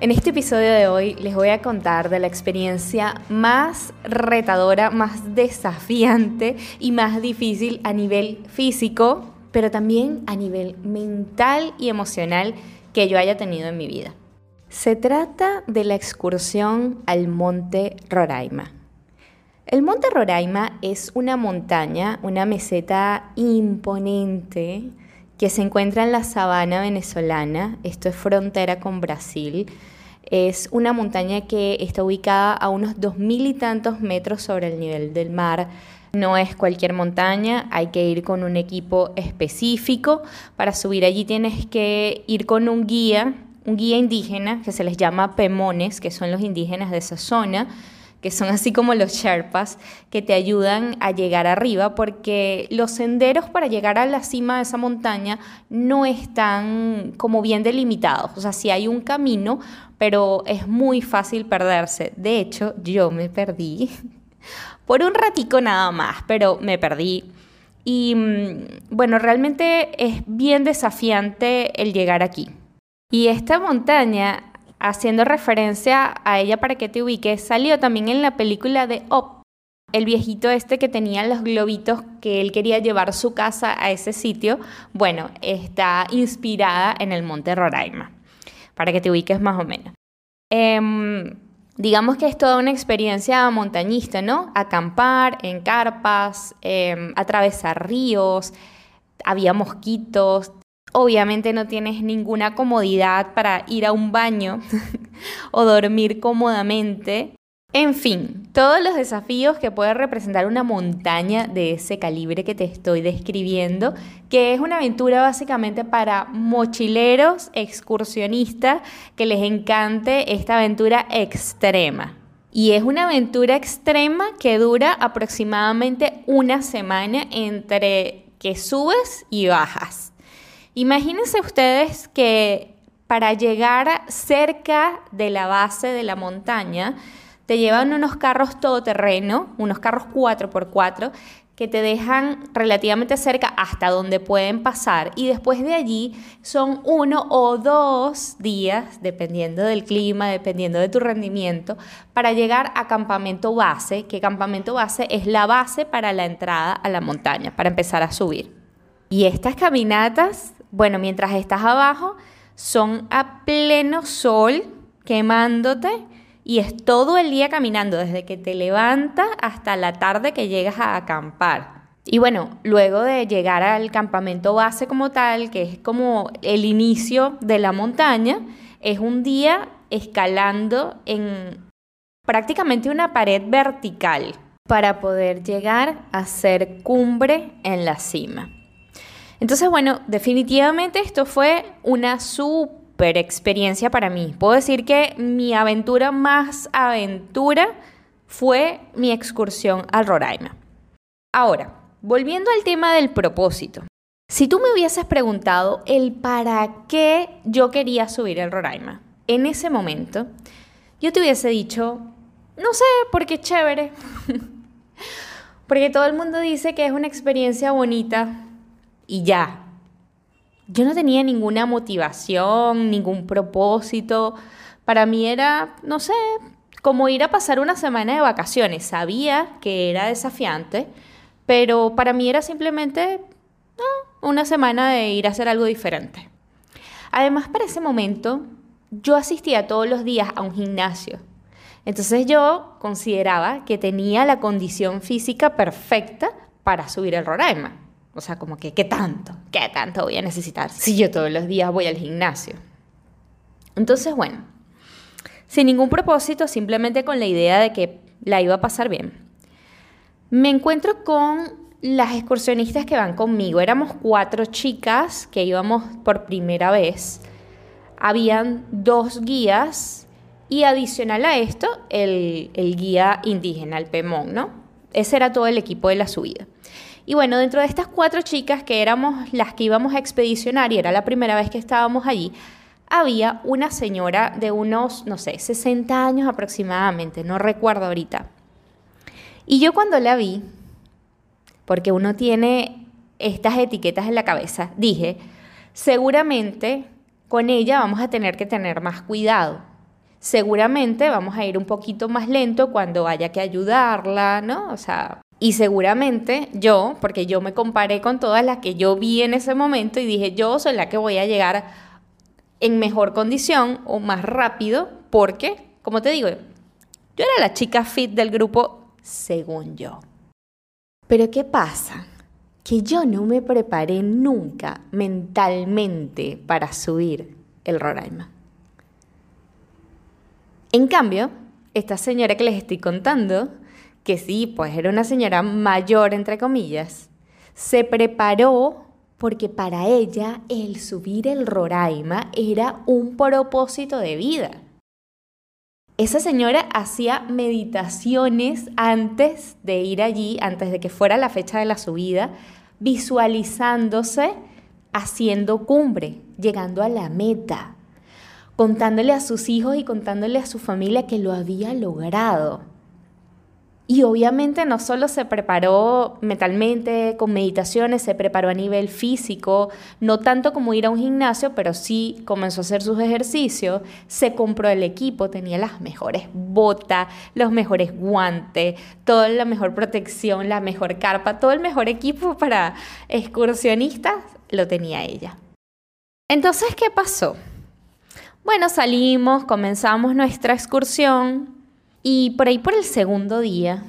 En este episodio de hoy les voy a contar de la experiencia más retadora, más desafiante y más difícil a nivel físico, pero también a nivel mental y emocional que yo haya tenido en mi vida. Se trata de la excursión al Monte Roraima. El Monte Roraima es una montaña, una meseta imponente que se encuentra en la sabana venezolana, esto es frontera con Brasil. Es una montaña que está ubicada a unos dos mil y tantos metros sobre el nivel del mar. No es cualquier montaña, hay que ir con un equipo específico. Para subir allí tienes que ir con un guía, un guía indígena que se les llama pemones, que son los indígenas de esa zona que son así como los Sherpas, que te ayudan a llegar arriba, porque los senderos para llegar a la cima de esa montaña no están como bien delimitados. O sea, sí hay un camino, pero es muy fácil perderse. De hecho, yo me perdí por un ratico nada más, pero me perdí. Y mm, bueno, realmente es bien desafiante el llegar aquí. Y esta montaña haciendo referencia a ella para que te ubiques, salió también en la película de Op, el viejito este que tenía los globitos que él quería llevar su casa a ese sitio, bueno, está inspirada en el Monte Roraima, para que te ubiques más o menos. Em, digamos que es toda una experiencia montañista, ¿no? Acampar en carpas, em, atravesar ríos, había mosquitos, Obviamente no tienes ninguna comodidad para ir a un baño o dormir cómodamente. En fin, todos los desafíos que puede representar una montaña de ese calibre que te estoy describiendo, que es una aventura básicamente para mochileros, excursionistas, que les encante esta aventura extrema. Y es una aventura extrema que dura aproximadamente una semana entre que subes y bajas. Imagínense ustedes que para llegar cerca de la base de la montaña, te llevan unos carros todoterreno, unos carros 4x4, que te dejan relativamente cerca hasta donde pueden pasar y después de allí son uno o dos días, dependiendo del clima, dependiendo de tu rendimiento, para llegar a campamento base, que campamento base es la base para la entrada a la montaña, para empezar a subir. Y estas caminatas bueno, mientras estás abajo, son a pleno sol quemándote y es todo el día caminando, desde que te levantas hasta la tarde que llegas a acampar. Y bueno, luego de llegar al campamento base como tal, que es como el inicio de la montaña, es un día escalando en prácticamente una pared vertical para poder llegar a ser cumbre en la cima. Entonces, bueno, definitivamente esto fue una súper experiencia para mí. Puedo decir que mi aventura más aventura fue mi excursión al Roraima. Ahora, volviendo al tema del propósito. Si tú me hubieses preguntado el para qué yo quería subir el Roraima, en ese momento, yo te hubiese dicho, no sé, porque chévere. porque todo el mundo dice que es una experiencia bonita, y ya. Yo no tenía ninguna motivación, ningún propósito. Para mí era, no sé, como ir a pasar una semana de vacaciones. Sabía que era desafiante, pero para mí era simplemente una semana de ir a hacer algo diferente. Además, para ese momento, yo asistía todos los días a un gimnasio. Entonces yo consideraba que tenía la condición física perfecta para subir el Roraima. O sea, como que, ¿qué tanto? ¿Qué tanto voy a necesitar si yo todos los días voy al gimnasio? Entonces, bueno, sin ningún propósito, simplemente con la idea de que la iba a pasar bien. Me encuentro con las excursionistas que van conmigo. Éramos cuatro chicas que íbamos por primera vez. Habían dos guías y adicional a esto, el, el guía indígena, el Pemón, ¿no? Ese era todo el equipo de la subida. Y bueno, dentro de estas cuatro chicas que éramos las que íbamos a expedicionar y era la primera vez que estábamos allí, había una señora de unos, no sé, 60 años aproximadamente, no recuerdo ahorita. Y yo cuando la vi, porque uno tiene estas etiquetas en la cabeza, dije, seguramente con ella vamos a tener que tener más cuidado. Seguramente vamos a ir un poquito más lento cuando haya que ayudarla, ¿no? O sea, y seguramente yo, porque yo me comparé con todas las que yo vi en ese momento y dije, yo soy la que voy a llegar en mejor condición o más rápido, porque, como te digo, yo era la chica fit del grupo, según yo. Pero ¿qué pasa? Que yo no me preparé nunca mentalmente para subir el Roraima. En cambio, esta señora que les estoy contando, que sí, pues era una señora mayor, entre comillas, se preparó porque para ella el subir el Roraima era un propósito de vida. Esa señora hacía meditaciones antes de ir allí, antes de que fuera la fecha de la subida, visualizándose haciendo cumbre, llegando a la meta, contándole a sus hijos y contándole a su familia que lo había logrado. Y obviamente no solo se preparó mentalmente con meditaciones, se preparó a nivel físico, no tanto como ir a un gimnasio, pero sí comenzó a hacer sus ejercicios, se compró el equipo, tenía las mejores botas, los mejores guantes, toda la mejor protección, la mejor carpa, todo el mejor equipo para excursionistas lo tenía ella. Entonces, ¿qué pasó? Bueno, salimos, comenzamos nuestra excursión, y por ahí por el segundo día,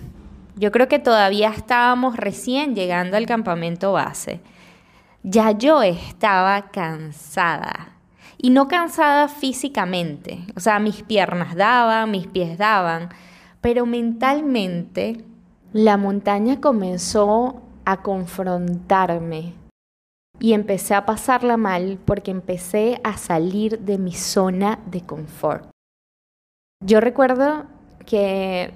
yo creo que todavía estábamos recién llegando al campamento base. Ya yo estaba cansada. Y no cansada físicamente. O sea, mis piernas daban, mis pies daban. Pero mentalmente la montaña comenzó a confrontarme. Y empecé a pasarla mal porque empecé a salir de mi zona de confort. Yo recuerdo que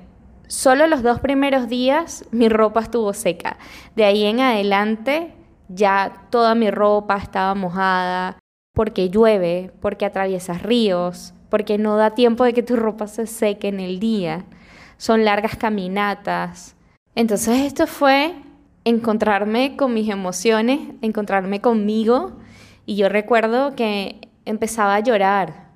solo los dos primeros días mi ropa estuvo seca. De ahí en adelante ya toda mi ropa estaba mojada porque llueve, porque atraviesas ríos, porque no da tiempo de que tu ropa se seque en el día. Son largas caminatas. Entonces esto fue encontrarme con mis emociones, encontrarme conmigo y yo recuerdo que empezaba a llorar.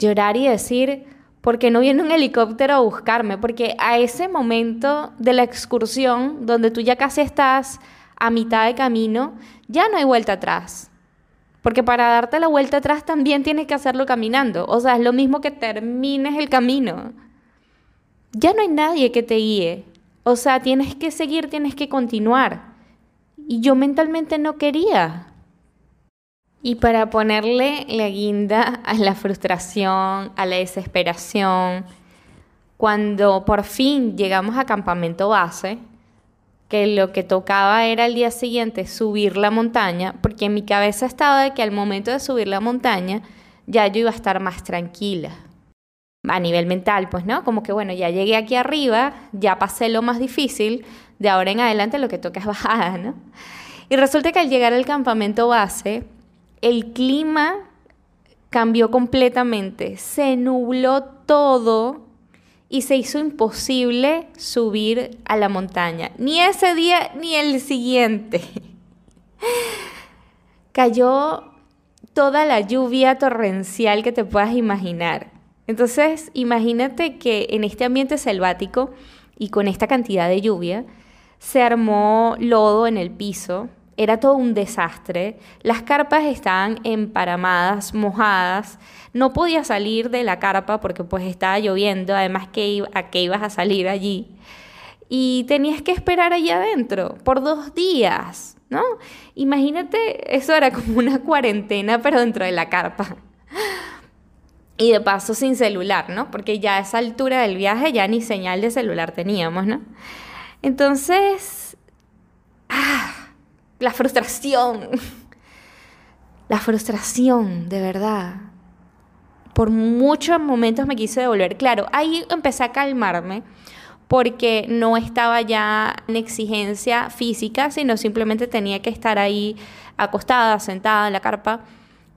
Llorar y decir, porque no viene un helicóptero a buscarme, porque a ese momento de la excursión, donde tú ya casi estás a mitad de camino, ya no hay vuelta atrás. Porque para darte la vuelta atrás también tienes que hacerlo caminando. O sea, es lo mismo que termines el camino. Ya no hay nadie que te guíe. O sea, tienes que seguir, tienes que continuar. Y yo mentalmente no quería. Y para ponerle la guinda a la frustración, a la desesperación, cuando por fin llegamos a campamento base, que lo que tocaba era el día siguiente subir la montaña, porque en mi cabeza estaba de que al momento de subir la montaña ya yo iba a estar más tranquila. A nivel mental, pues, ¿no? Como que bueno, ya llegué aquí arriba, ya pasé lo más difícil, de ahora en adelante lo que toca es bajada, ¿no? Y resulta que al llegar al campamento base, el clima cambió completamente, se nubló todo y se hizo imposible subir a la montaña, ni ese día ni el siguiente. Cayó toda la lluvia torrencial que te puedas imaginar. Entonces, imagínate que en este ambiente selvático y con esta cantidad de lluvia, se armó lodo en el piso, era todo un desastre. Las carpas estaban emparamadas, mojadas. No podía salir de la carpa porque pues estaba lloviendo, además que a qué ibas a salir allí. Y tenías que esperar allí adentro por dos días, ¿no? Imagínate, eso era como una cuarentena, pero dentro de la carpa. Y de paso sin celular, ¿no? Porque ya a esa altura del viaje ya ni señal de celular teníamos, ¿no? Entonces, ah, la frustración. La frustración, de verdad. por muchos momentos me quise devolver. Claro, ahí empecé a calmarme porque no estaba ya en exigencia física, sino simplemente tenía que estar ahí acostada, sentada en la carpa,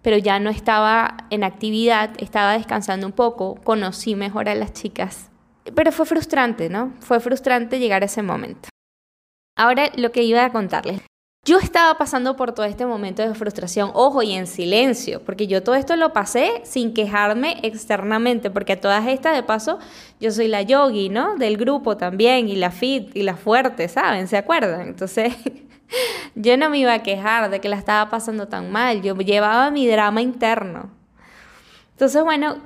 pero ya no estaba en actividad, estaba descansando un poco, conocí mejor a las chicas. Pero fue frustrante, ¿no? Fue frustrante llegar a ese momento. Ahora lo que iba a contarles. Yo estaba pasando por todo este momento de frustración, ojo, y en silencio, porque yo todo esto lo pasé sin quejarme externamente, porque a todas estas, de paso, yo soy la yogi, ¿no? Del grupo también, y la fit, y la fuerte, ¿saben? ¿Se acuerdan? Entonces, yo no me iba a quejar de que la estaba pasando tan mal, yo llevaba mi drama interno. Entonces, bueno,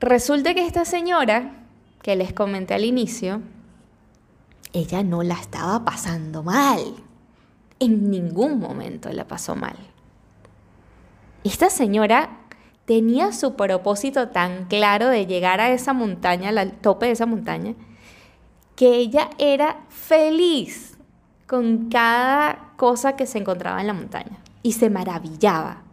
resulta que esta señora, que les comenté al inicio, ella no la estaba pasando mal en ningún momento la pasó mal. Esta señora tenía su propósito tan claro de llegar a esa montaña, al tope de esa montaña, que ella era feliz con cada cosa que se encontraba en la montaña y se maravillaba.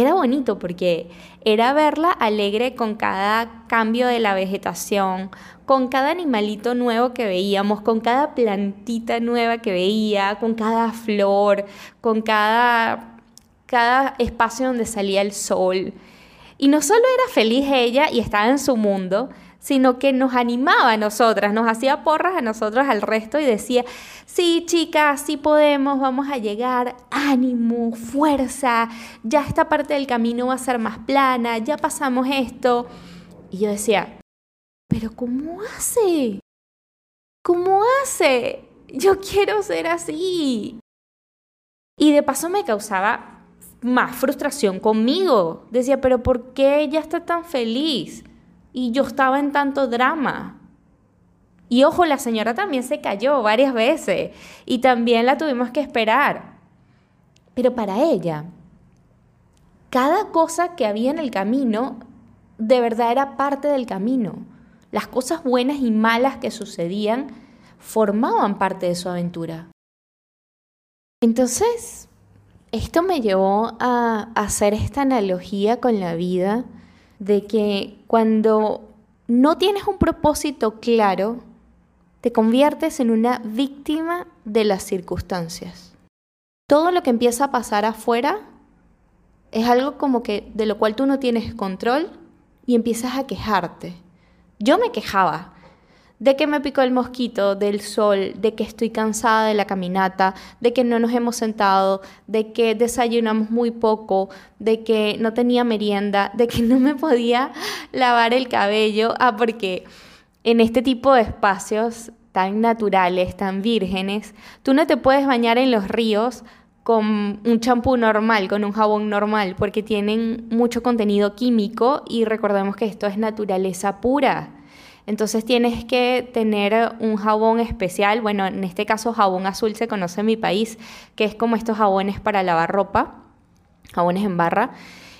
Era bonito porque era verla alegre con cada cambio de la vegetación, con cada animalito nuevo que veíamos, con cada plantita nueva que veía, con cada flor, con cada, cada espacio donde salía el sol. Y no solo era feliz ella y estaba en su mundo, sino que nos animaba a nosotras, nos hacía porras a nosotros al resto y decía, sí chicas, sí podemos, vamos a llegar, ánimo, fuerza, ya esta parte del camino va a ser más plana, ya pasamos esto. Y yo decía, pero ¿cómo hace? ¿Cómo hace? Yo quiero ser así. Y de paso me causaba más frustración conmigo. Decía, pero ¿por qué ella está tan feliz? Y yo estaba en tanto drama. Y ojo, la señora también se cayó varias veces y también la tuvimos que esperar. Pero para ella, cada cosa que había en el camino de verdad era parte del camino. Las cosas buenas y malas que sucedían formaban parte de su aventura. Entonces, esto me llevó a hacer esta analogía con la vida de que cuando no tienes un propósito claro, te conviertes en una víctima de las circunstancias. Todo lo que empieza a pasar afuera es algo como que de lo cual tú no tienes control y empiezas a quejarte. Yo me quejaba, de que me picó el mosquito, del sol, de que estoy cansada de la caminata, de que no nos hemos sentado, de que desayunamos muy poco, de que no tenía merienda, de que no me podía lavar el cabello. Ah, porque en este tipo de espacios tan naturales, tan vírgenes, tú no te puedes bañar en los ríos con un champú normal, con un jabón normal, porque tienen mucho contenido químico y recordemos que esto es naturaleza pura. Entonces tienes que tener un jabón especial, bueno, en este caso jabón azul se conoce en mi país, que es como estos jabones para lavar ropa, jabones en barra.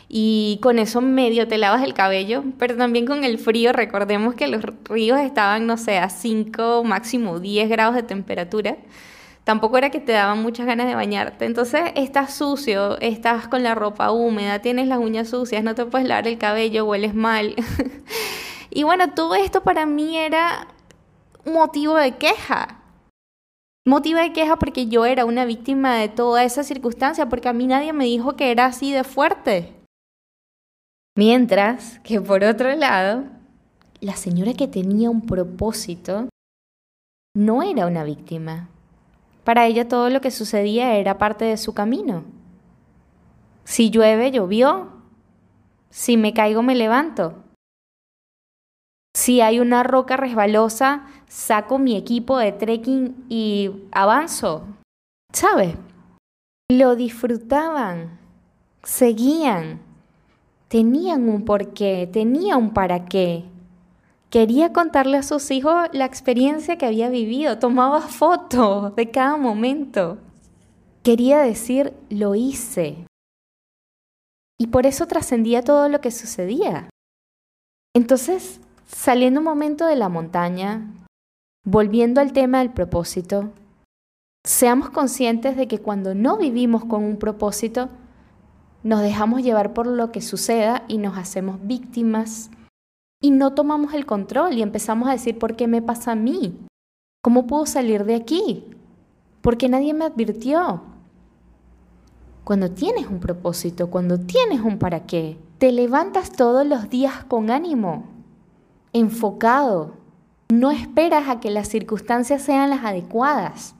Y con eso medio te lavas el cabello, pero también con el frío, recordemos que los ríos estaban, no sé, a 5, máximo 10 grados de temperatura tampoco era que te daban muchas ganas de bañarte. Entonces estás sucio, estás con la ropa húmeda, tienes las uñas sucias, no te puedes lavar el cabello, hueles mal. Y bueno, todo esto para mí era motivo de queja. Motivo de queja porque yo era una víctima de toda esa circunstancia, porque a mí nadie me dijo que era así de fuerte. Mientras que por otro lado, la señora que tenía un propósito no era una víctima. Para ella todo lo que sucedía era parte de su camino. Si llueve, llovió. Si me caigo, me levanto. Si hay una roca resbalosa, saco mi equipo de trekking y avanzo. ¿Sabe? Lo disfrutaban, seguían, tenían un porqué, tenía un para qué. Quería contarle a sus hijos la experiencia que había vivido, tomaba fotos de cada momento. Quería decir, lo hice. Y por eso trascendía todo lo que sucedía. Entonces, Saliendo un momento de la montaña, volviendo al tema del propósito, seamos conscientes de que cuando no vivimos con un propósito, nos dejamos llevar por lo que suceda y nos hacemos víctimas y no tomamos el control y empezamos a decir, ¿por qué me pasa a mí? ¿Cómo puedo salir de aquí? ¿Por qué nadie me advirtió? Cuando tienes un propósito, cuando tienes un para qué, te levantas todos los días con ánimo, enfocado. No esperas a que las circunstancias sean las adecuadas.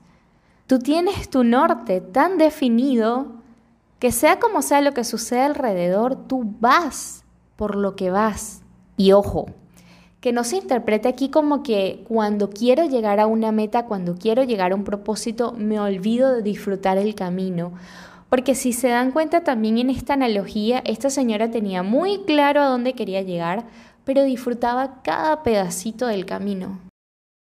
Tú tienes tu norte tan definido que sea como sea lo que sucede alrededor, tú vas por lo que vas. Y ojo, que no se interprete aquí como que cuando quiero llegar a una meta, cuando quiero llegar a un propósito, me olvido de disfrutar el camino. Porque si se dan cuenta también en esta analogía, esta señora tenía muy claro a dónde quería llegar, pero disfrutaba cada pedacito del camino.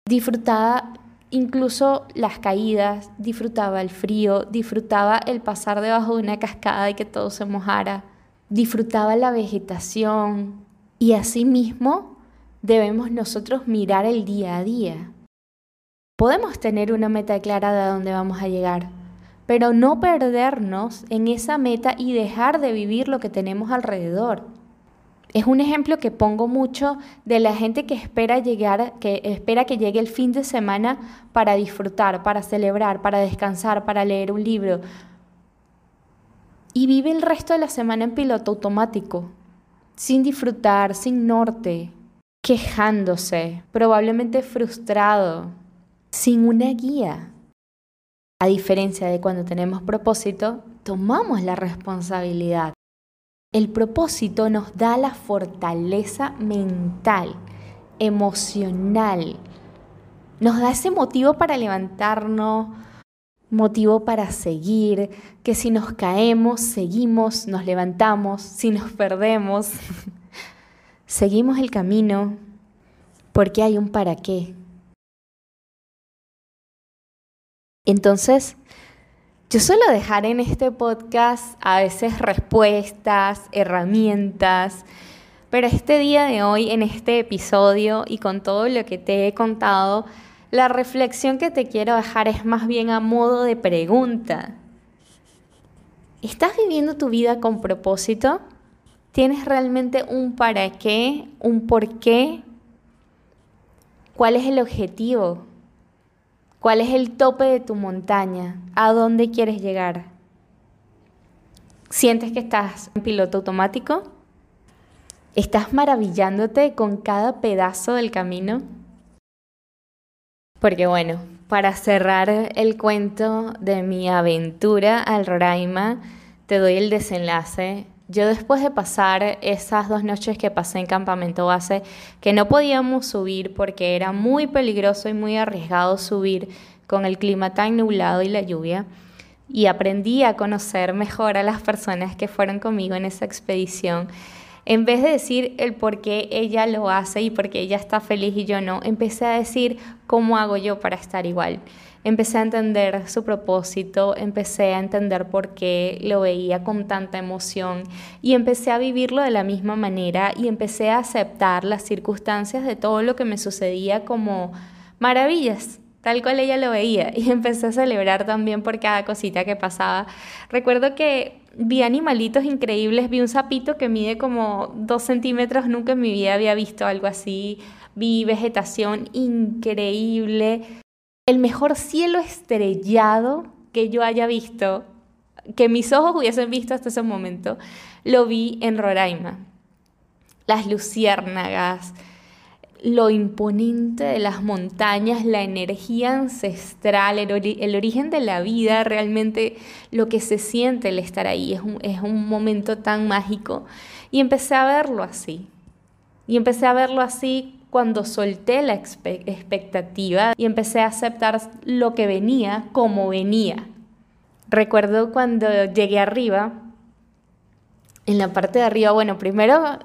Disfrutaba incluso las caídas, disfrutaba el frío, disfrutaba el pasar debajo de una cascada y que todo se mojara, disfrutaba la vegetación y asimismo debemos nosotros mirar el día a día. Podemos tener una meta clara de dónde vamos a llegar, pero no perdernos en esa meta y dejar de vivir lo que tenemos alrededor. Es un ejemplo que pongo mucho de la gente que espera llegar, que espera que llegue el fin de semana para disfrutar, para celebrar, para descansar, para leer un libro. Y vive el resto de la semana en piloto automático, sin disfrutar, sin norte, quejándose, probablemente frustrado, sin una guía. A diferencia de cuando tenemos propósito, tomamos la responsabilidad. El propósito nos da la fortaleza mental, emocional. Nos da ese motivo para levantarnos, motivo para seguir, que si nos caemos, seguimos, nos levantamos, si nos perdemos, seguimos el camino porque hay un para qué. Entonces, yo suelo dejar en este podcast a veces respuestas, herramientas, pero este día de hoy, en este episodio y con todo lo que te he contado, la reflexión que te quiero dejar es más bien a modo de pregunta. ¿Estás viviendo tu vida con propósito? ¿Tienes realmente un para qué, un por qué? ¿Cuál es el objetivo? ¿Cuál es el tope de tu montaña? ¿A dónde quieres llegar? ¿Sientes que estás en piloto automático? ¿Estás maravillándote con cada pedazo del camino? Porque bueno, para cerrar el cuento de mi aventura al Roraima, te doy el desenlace yo después de pasar esas dos noches que pasé en campamento base, que no podíamos subir porque era muy peligroso y muy arriesgado subir con el clima tan nublado y la lluvia, y aprendí a conocer mejor a las personas que fueron conmigo en esa expedición, en vez de decir el por qué ella lo hace y por qué ella está feliz y yo no, empecé a decir cómo hago yo para estar igual empecé a entender su propósito, empecé a entender por qué lo veía con tanta emoción y empecé a vivirlo de la misma manera y empecé a aceptar las circunstancias de todo lo que me sucedía como maravillas, tal cual ella lo veía y empecé a celebrar también por cada cosita que pasaba. Recuerdo que vi animalitos increíbles, vi un sapito que mide como dos centímetros, nunca en mi vida había visto algo así, vi vegetación increíble, el mejor cielo estrellado que yo haya visto, que mis ojos hubiesen visto hasta ese momento, lo vi en Roraima. Las luciérnagas, lo imponente de las montañas, la energía ancestral, el, origen de la vida, realmente lo que se siente el estar ahí, es un, momento tan mágico. Y empecé a verlo así. Y empecé a verlo así cuando solté la expectativa y empecé a aceptar lo que venía como venía. Recuerdo cuando llegué arriba, en la parte de arriba, bueno, primero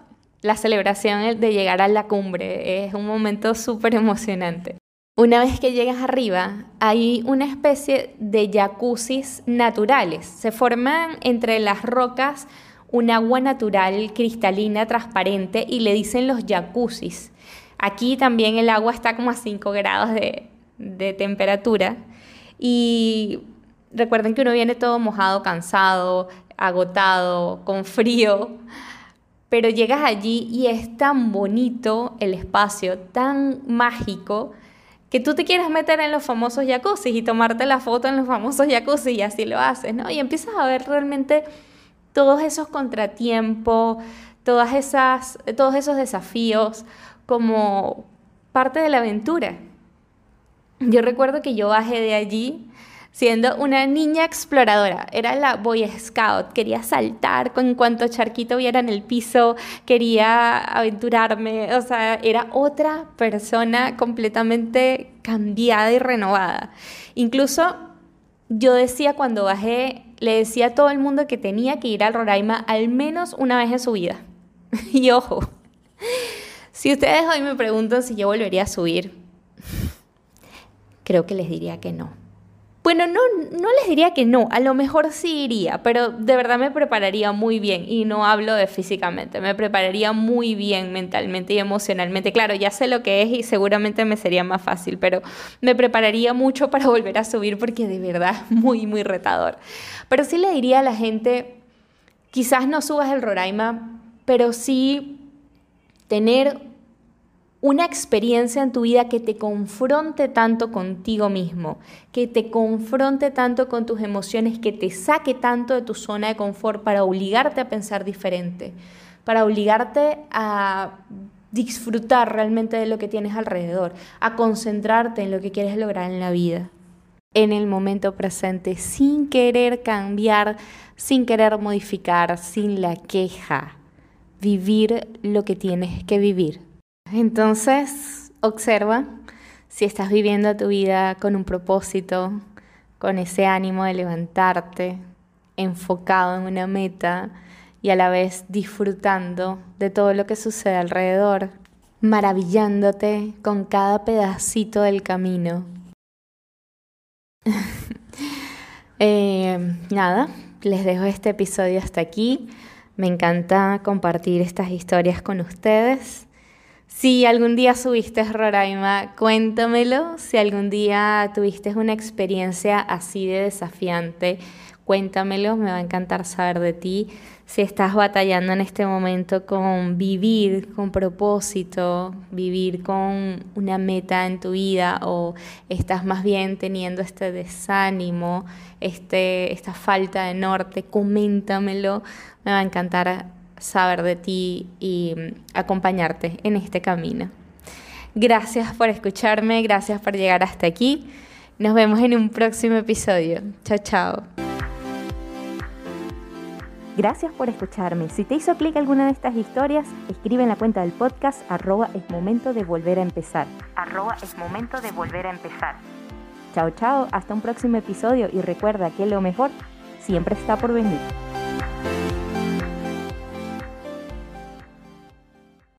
la celebración de llegar a la cumbre es un momento súper emocionante. Una vez que llegas arriba, hay una especie de jacuzzis naturales. Se forman entre las rocas un agua natural cristalina, transparente, y le dicen los jacuzzis. Aquí también el agua está como a 5 grados de, de temperatura y recuerden que uno viene todo mojado, cansado, agotado, con frío, pero llegas allí y es tan bonito el espacio, tan mágico, que tú te quieres meter en los famosos jacuzzi y tomarte la foto en los famosos jacuzzi y así lo haces, ¿no? Y empiezas a ver realmente todos esos contratiempos, todas esas, todos esos desafíos como parte de la aventura. Yo recuerdo que yo bajé de allí siendo una niña exploradora. Era la Boy Scout, quería saltar con cuanto charquito viera en el piso, quería aventurarme, o sea, era otra persona completamente cambiada y renovada. Incluso yo decía cuando bajé, le decía a todo el mundo que tenía que ir al Roraima al menos una vez en su vida. y ojo, si ustedes hoy me preguntan si yo volvería a subir, creo que les diría que no. Bueno, no, no les diría que no, a lo mejor sí iría, pero de verdad me prepararía muy bien y no hablo de físicamente, me prepararía muy bien mentalmente y emocionalmente. Claro, ya sé lo que es y seguramente me sería más fácil, pero me prepararía mucho para volver a subir porque de verdad es muy, muy retador. Pero sí le diría a la gente, quizás no subas el Roraima, pero sí tener una experiencia en tu vida que te confronte tanto contigo mismo, que te confronte tanto con tus emociones, que te saque tanto de tu zona de confort para obligarte a pensar diferente, para obligarte a disfrutar realmente de lo que tienes alrededor, a concentrarte en lo que quieres lograr en la vida, en el momento presente, sin querer cambiar, sin querer modificar, sin la queja, vivir lo que tienes que vivir. Entonces, observa si estás viviendo tu vida con un propósito, con ese ánimo de levantarte, enfocado en una meta y a la vez disfrutando de todo lo que sucede alrededor, maravillándote con cada pedacito del camino. Eh, nada, les dejo este episodio hasta aquí. Me encanta compartir estas historias con ustedes. Si algún día subiste Roraima, cuéntamelo. Si algún día tuviste una experiencia así de desafiante, cuéntamelo. Me va a encantar saber de ti. Si estás batallando en este momento con vivir con propósito, vivir con una meta en tu vida o estás más bien teniendo este desánimo, este, esta falta de norte, coméntamelo. Me va a encantar saber de ti y mm, acompañarte en este camino. Gracias por escucharme, gracias por llegar hasta aquí. Nos vemos en un próximo episodio. Chao, chao. Gracias por escucharme. Si te hizo clic alguna de estas historias, escribe en la cuenta del podcast arroba es momento de volver a empezar. Arroba es momento de volver a empezar. Chao, chao. Hasta un próximo episodio y recuerda que lo mejor siempre está por venir.